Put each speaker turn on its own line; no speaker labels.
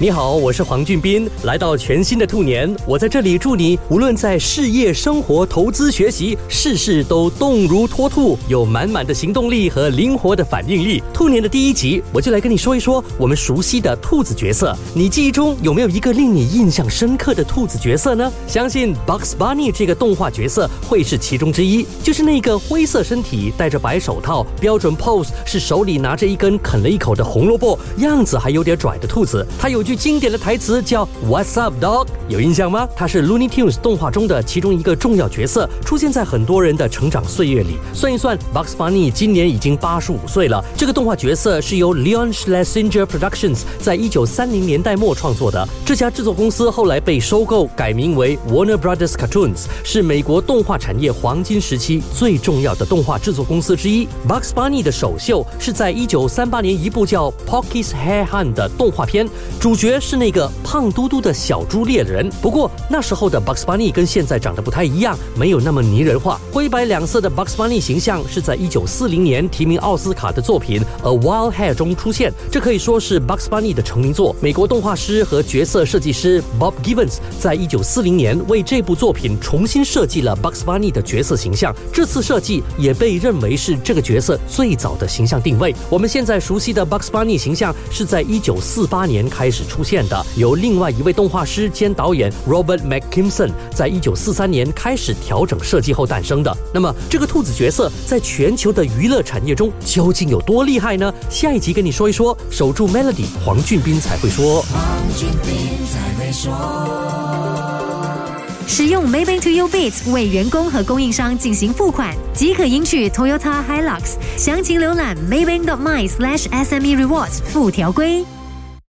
你好，我是黄俊斌，来到全新的兔年，我在这里祝你无论在事业、生活、投资、学习，事事都动如脱兔，有满满的行动力和灵活的反应力。兔年的第一集，我就来跟你说一说我们熟悉的兔子角色。你记忆中有没有一个令你印象深刻的兔子角色呢？相信 Bugs Bunny 这个动画角色会是其中之一，就是那个灰色身体、戴着白手套、标准 pose 是手里拿着一根啃了一口的红萝卜，样子还有点拽的兔子。它有句经典的台词叫 "What's up, dog？" 有印象吗？它是 Looney Tunes 动画中的其中一个重要角色，出现在很多人的成长岁月里。算一算，Bugs Bunny 今年已经八十五岁了。这个动画角色是由 Leon Schlesinger Productions 在一九三零年代末创作的。这家制作公司后来被收购，改名为 Warner Brothers Cartoons，是美国动画产业黄金时期最重要的动画制作公司之一。Bugs Bunny 的首秀是在一九三八年一部叫 Pocky's Hair Hunt 的动画片。主角是那个胖嘟嘟的小猪猎人，不过那时候的 Bugs Bunny 跟现在长得不太一样，没有那么拟人化。灰白两色的 Bugs Bunny 形象是在一九四零年提名奥斯卡的作品《A Wild Hair》中出现，这可以说是 Bugs Bunny 的成名作。美国动画师和角色设计师 Bob Givens 在一九四零年为这部作品重新设计了 Bugs Bunny 的角色形象，这次设计也被认为是这个角色最早的形象定位。我们现在熟悉的 Bugs Bunny 形象是在一九四八年开始出。现的由另外一位动画师兼导演 Robert McKimson 在一九四三年开始调整设计后诞生的。那么，这个兔子角色在全球的娱乐产业中究竟有多厉害呢？下一集跟你说一说。守住 Melody，黄俊斌才会说。
使用 Maybank To You Bits 为员工和供应商进行付款，即可赢取 Toyota Hilux。详情浏览 Maybank.my/SME Rewards 附条规。